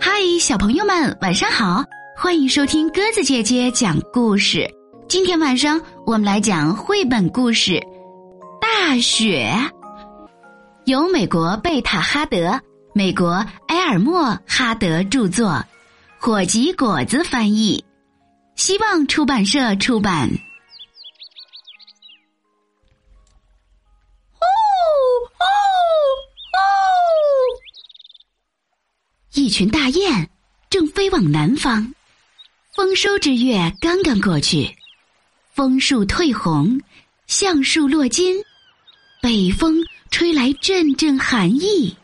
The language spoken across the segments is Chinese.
嗨，小朋友们，晚上好！欢迎收听鸽子姐姐讲故事。今天晚上我们来讲绘本故事《大雪》，由美国贝塔哈德、美国埃尔默哈德著作，火棘果子翻译，希望出版社出版。一群大雁正飞往南方，丰收之月刚刚过去，枫树褪红，橡树落金，北风吹来阵阵寒意。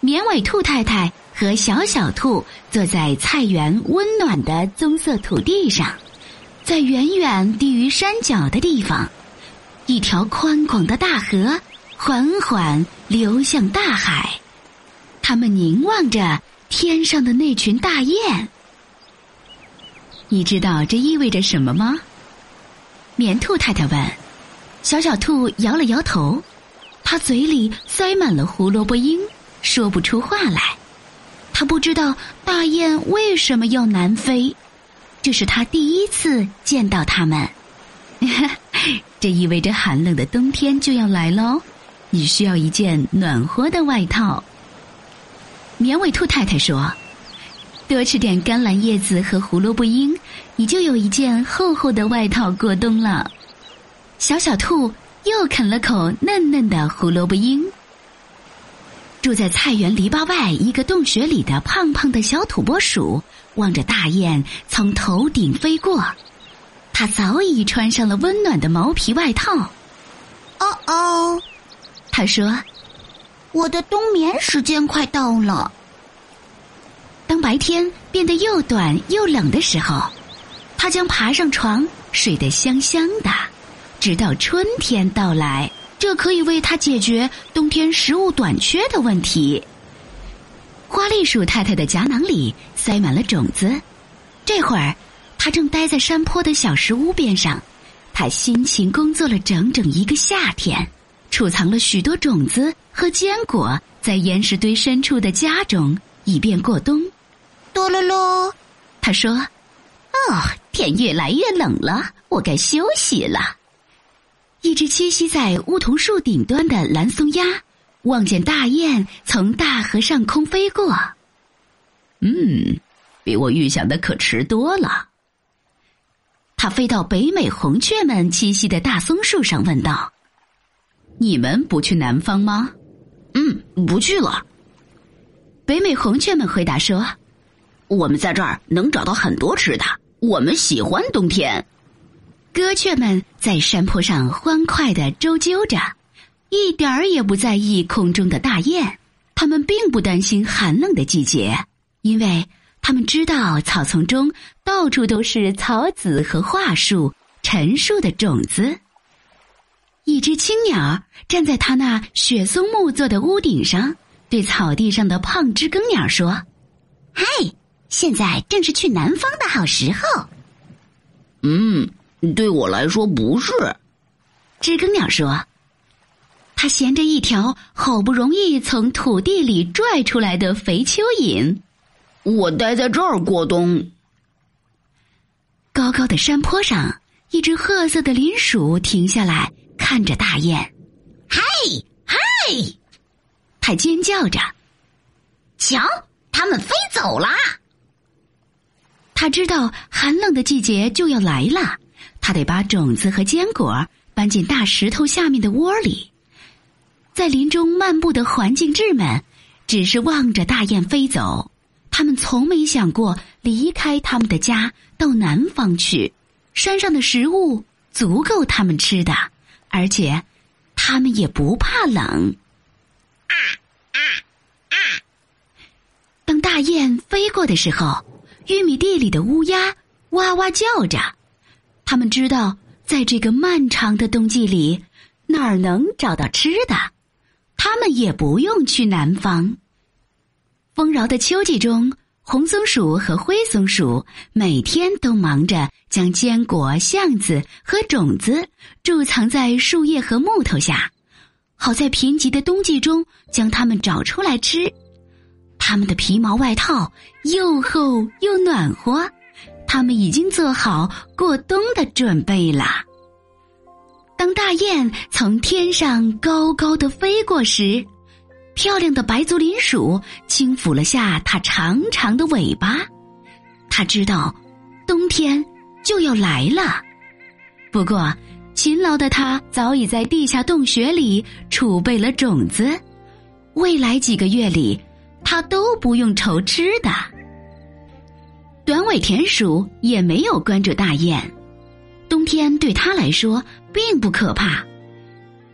绵尾兔太太和小小兔坐在菜园温暖的棕色土地上，在远远低于山脚的地方，一条宽广的大河缓缓流向大海。他们凝望着天上的那群大雁，你知道这意味着什么吗？棉兔太太问。小小兔摇了摇头，他嘴里塞满了胡萝卜缨，说不出话来。他不知道大雁为什么要南飞，这是他第一次见到它们。这意味着寒冷的冬天就要来喽，你需要一件暖和的外套。绵尾兔太太说：“多吃点甘蓝叶子和胡萝卜缨，你就有一件厚厚的外套过冬了。”小小兔又啃了口嫩嫩的胡萝卜缨。住在菜园篱笆外一个洞穴里的胖胖的小土拨鼠望着大雁从头顶飞过，它早已穿上了温暖的毛皮外套。哦哦，他说。我的冬眠时间快到了。当白天变得又短又冷的时候，他将爬上床，睡得香香的，直到春天到来。这可以为他解决冬天食物短缺的问题。花栗鼠太太的夹囊里塞满了种子，这会儿，他正待在山坡的小石屋边上，他辛勤工作了整整一个夏天。储藏了许多种子和坚果在岩石堆深处的家中，以便过冬。哆啰啰，他说：“哦，天越来越冷了，我该休息了。”一只栖息在梧桐树顶端的蓝松鸦望见大雁从大河上空飞过，嗯，比我预想的可迟多了。它飞到北美红雀们栖息的大松树上，问道。你们不去南方吗？嗯，不去了。北美红雀们回答说：“我们在这儿能找到很多吃的，我们喜欢冬天。”歌雀们在山坡上欢快的周啾着，一点儿也不在意空中的大雁。他们并不担心寒冷的季节，因为他们知道草丛中到处都是草籽和桦树、陈树的种子。一只青鸟站在它那雪松木做的屋顶上，对草地上的胖知更鸟说：“嗨，现在正是去南方的好时候。”“嗯，对我来说不是。”知更鸟说。他衔着一条好不容易从土地里拽出来的肥蚯蚓，我待在这儿过冬。高高的山坡上，一只褐色的林鼠停下来。看着大雁，嗨嗨，他尖叫着，瞧，它们飞走了。他知道寒冷的季节就要来了，他得把种子和坚果搬进大石头下面的窝里。在林中漫步的环境质们，只是望着大雁飞走，他们从没想过离开他们的家到南方去。山上的食物足够他们吃的。而且，它们也不怕冷。啊啊啊！当大雁飞过的时候，玉米地里的乌鸦哇哇叫着。他们知道，在这个漫长的冬季里，哪儿能找到吃的？他们也不用去南方。丰饶的秋季中。红松鼠和灰松鼠每天都忙着将坚果、橡子和种子贮藏在树叶和木头下，好在贫瘠的冬季中将它们找出来吃。他们的皮毛外套又厚又暖和，他们已经做好过冬的准备了。当大雁从天上高高的飞过时，漂亮的白足林鼠轻抚了下它长长的尾巴，它知道冬天就要来了。不过，勤劳的它早已在地下洞穴里储备了种子，未来几个月里，它都不用愁吃的。短尾田鼠也没有关注大雁，冬天对它来说并不可怕。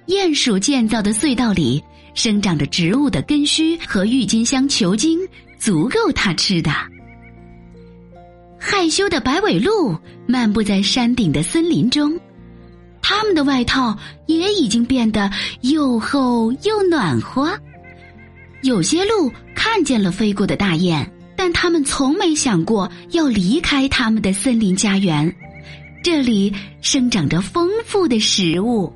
鼹鼠建造的隧道里生长着植物的根须和郁金香球茎，足够它吃的。害羞的白尾鹿漫步在山顶的森林中，它们的外套也已经变得又厚又暖和。有些鹿看见了飞过的大雁，但它们从没想过要离开它们的森林家园。这里生长着丰富的食物。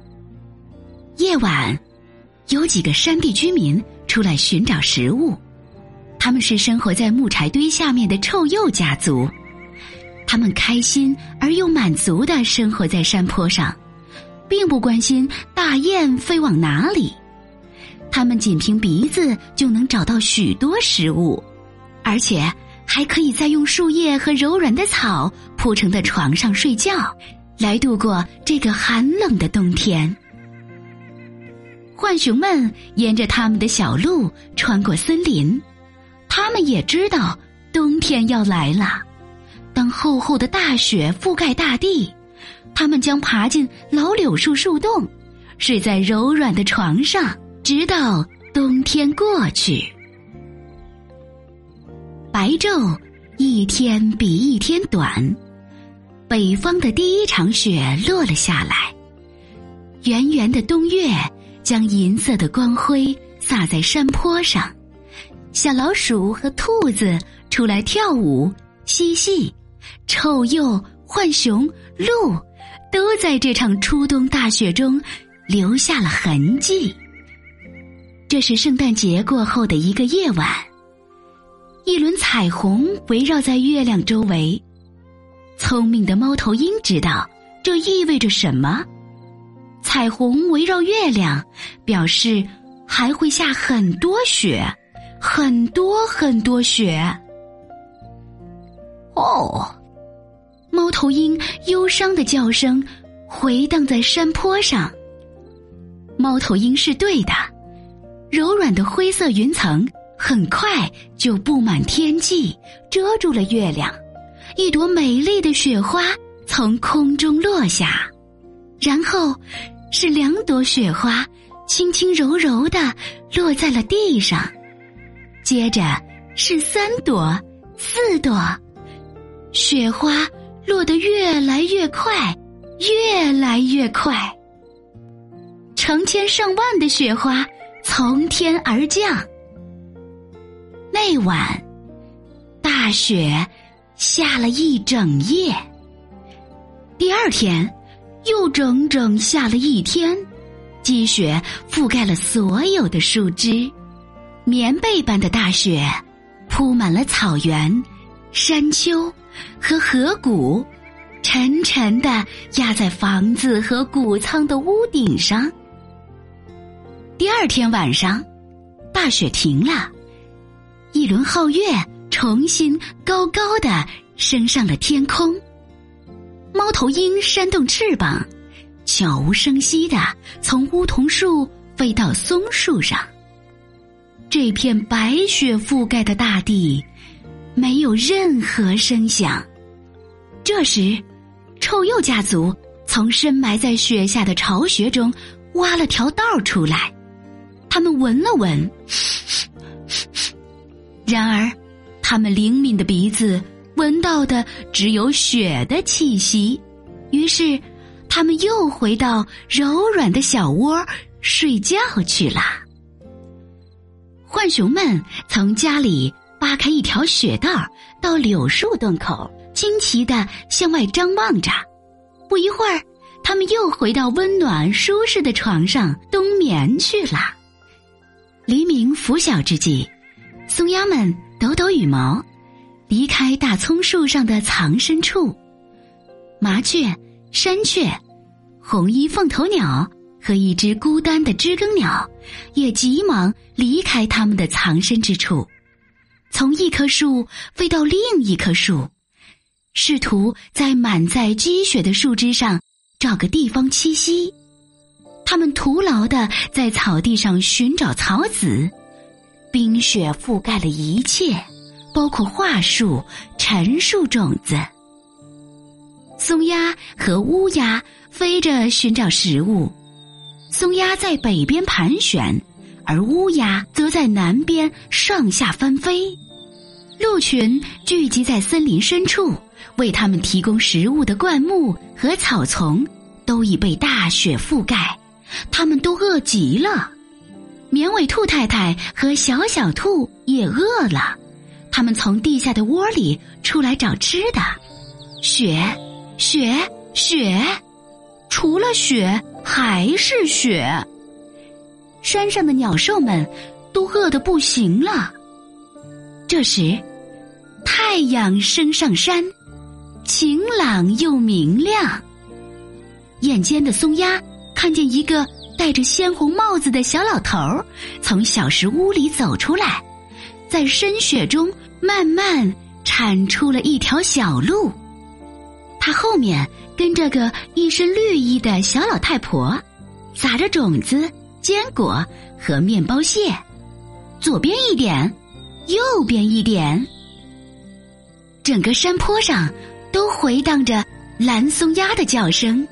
夜晚，有几个山地居民出来寻找食物，他们是生活在木柴堆下面的臭鼬家族。他们开心而又满足的生活在山坡上，并不关心大雁飞往哪里。他们仅凭鼻子就能找到许多食物，而且还可以在用树叶和柔软的草铺成的床上睡觉，来度过这个寒冷的冬天。浣熊们沿着他们的小路穿过森林，他们也知道冬天要来了。当厚厚的大雪覆盖大地，他们将爬进老柳树树洞，睡在柔软的床上，直到冬天过去。白昼一天比一天短，北方的第一场雪落了下来，圆圆的冬月将银色的光辉洒在山坡上，小老鼠和兔子出来跳舞嬉戏。臭鼬、浣熊、鹿，都在这场初冬大雪中留下了痕迹。这是圣诞节过后的一个夜晚，一轮彩虹围绕在月亮周围。聪明的猫头鹰知道这意味着什么。彩虹围绕月亮，表示还会下很多雪，很多很多雪。哦。猫头鹰忧伤的叫声回荡在山坡上。猫头鹰是对的，柔软的灰色云层很快就布满天际，遮住了月亮。一朵美丽的雪花从空中落下，然后是两朵雪花轻轻柔柔的落在了地上，接着是三朵、四朵雪花。落得越来越快，越来越快。成千上万的雪花从天而降。那晚，大雪下了一整夜。第二天，又整整下了一天，积雪覆盖了所有的树枝，棉被般的大雪铺满了草原、山丘。和河谷，沉沉的压在房子和谷仓的屋顶上。第二天晚上，大雪停了，一轮皓月重新高高的升上了天空。猫头鹰扇动翅膀，悄无声息的从梧桐树飞到松树上。这片白雪覆盖的大地。没有任何声响。这时，臭鼬家族从深埋在雪下的巢穴中挖了条道出来。他们闻了闻，然而，他们灵敏的鼻子闻到的只有雪的气息。于是，他们又回到柔软的小窝睡觉去了。浣熊们从家里。扒开一条雪道，到柳树洞口，惊奇的向外张望着。不一会儿，他们又回到温暖舒适的床上冬眠去了。黎明拂晓之际，松鸦们抖抖羽毛，离开大葱树上的藏身处。麻雀、山雀、红衣凤头鸟和一只孤单的知更鸟，也急忙离开他们的藏身之处，从一棵树飞到另一棵树，试图在满载积雪的树枝上找个地方栖息。他们徒劳的在草地上寻找草籽，冰雪覆盖了一切，包括桦树、陈树种子。松鸦和乌鸦飞着寻找食物，松鸦在北边盘旋，而乌鸦则在南边上下翻飞。鹿群聚集在森林深处，为它们提供食物的灌木和草丛都已被大雪覆盖。他们都饿极了，绵尾兔太太和小小兔也饿了，他们从地下的窝里出来找吃的。雪，雪，雪，除了雪还是雪。山上的鸟兽们都饿得不行了。这时，太阳升上山，晴朗又明亮。眼尖的松鸦。看见一个戴着鲜红帽子的小老头儿从小石屋里走出来，在深雪中慢慢铲出了一条小路。他后面跟着个一身绿衣的小老太婆，撒着种子、坚果和面包屑。左边一点，右边一点，整个山坡上都回荡着蓝松鸦的叫声。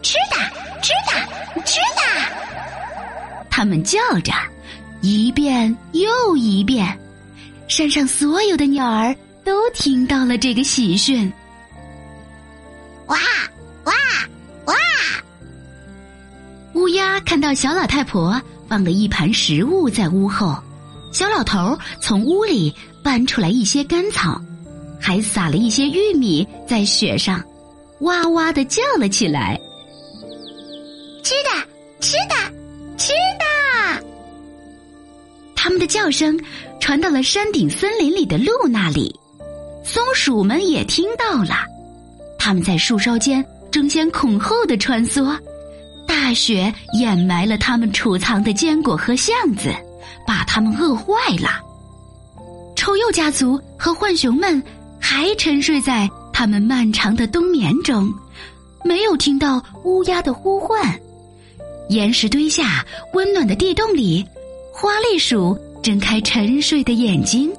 吃的，吃的，吃的！他们叫着，一遍又一遍。山上所有的鸟儿都听到了这个喜讯。哇哇哇！乌鸦看到小老太婆放了一盘食物在屋后，小老头从屋里搬出来一些干草，还撒了一些玉米在雪上，哇哇的叫了起来。吃的，吃的，吃的！他们的叫声传到了山顶森林里的鹿那里，松鼠们也听到了。他们在树梢间争先恐后的穿梭，大雪掩埋了他们储藏的坚果和橡子，把他们饿坏了。臭鼬家族和浣熊们还沉睡在他们漫长的冬眠中，没有听到乌鸦的呼唤。岩石堆下温暖的地洞里，花栗鼠睁开沉睡的眼睛，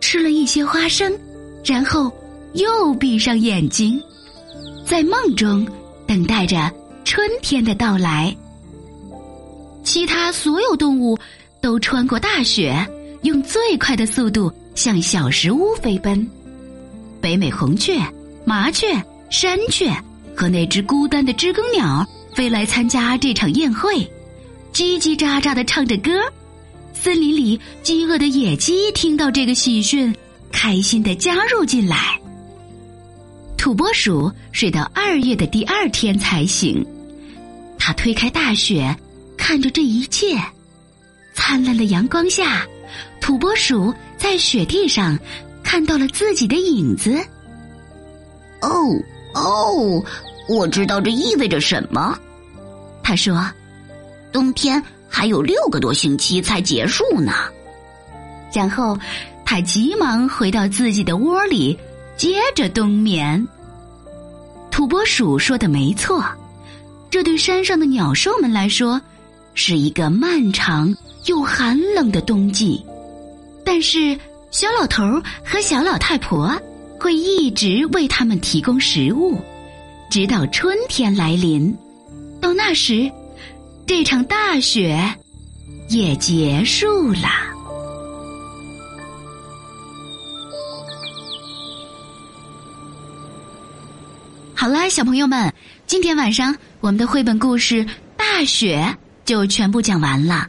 吃了一些花生，然后又闭上眼睛，在梦中等待着春天的到来。其他所有动物都穿过大雪，用最快的速度向小石屋飞奔。北美红雀、麻雀、山雀和那只孤单的知更鸟。飞来参加这场宴会，叽叽喳喳的唱着歌。森林里饥饿的野鸡听到这个喜讯，开心的加入进来。土拨鼠睡到二月的第二天才醒，他推开大雪，看着这一切。灿烂的阳光下，土拨鼠在雪地上看到了自己的影子。哦哦。我知道这意味着什么，他说：“冬天还有六个多星期才结束呢。”然后他急忙回到自己的窝里，接着冬眠。土拨鼠说的没错，这对山上的鸟兽们来说是一个漫长又寒冷的冬季，但是小老头和小老太婆会一直为他们提供食物。直到春天来临，到那时，这场大雪也结束了。好了，小朋友们，今天晚上我们的绘本故事《大雪》就全部讲完了。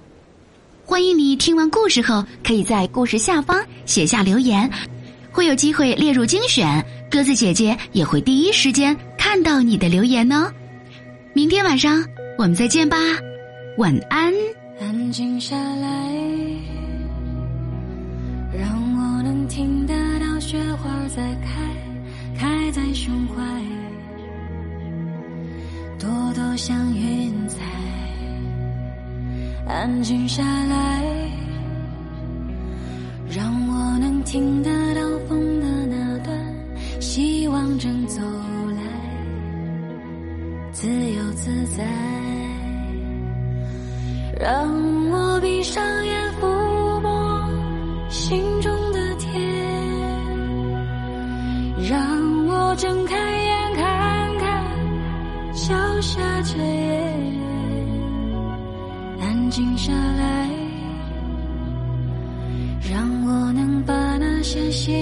欢迎你听完故事后，可以在故事下方写下留言，会有机会列入精选。鸽子姐姐也会第一时间。看到你的留言哦，明天晚上我们再见吧，晚安。安静下来，让我能听得到雪花在开，开在胸怀，朵朵像云彩，安静下来，让我能听得到风的那段，希望正走，自由自在，让我闭上眼抚摸。心中的天，让我睁开眼看看脚下这夜，安静下来，让我能把那些心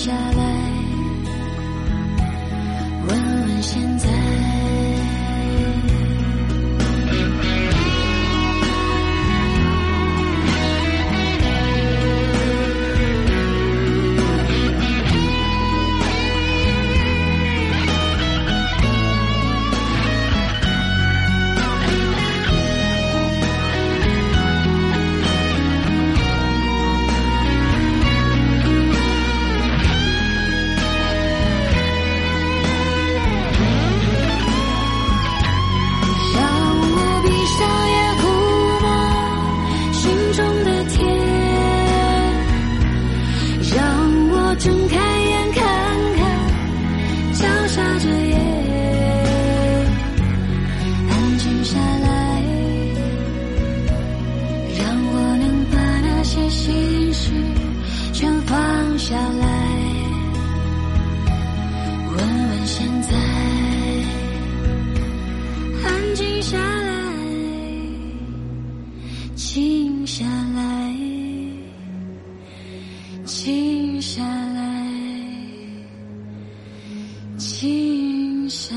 下来。现在，安静下来，静下来，静下来，静下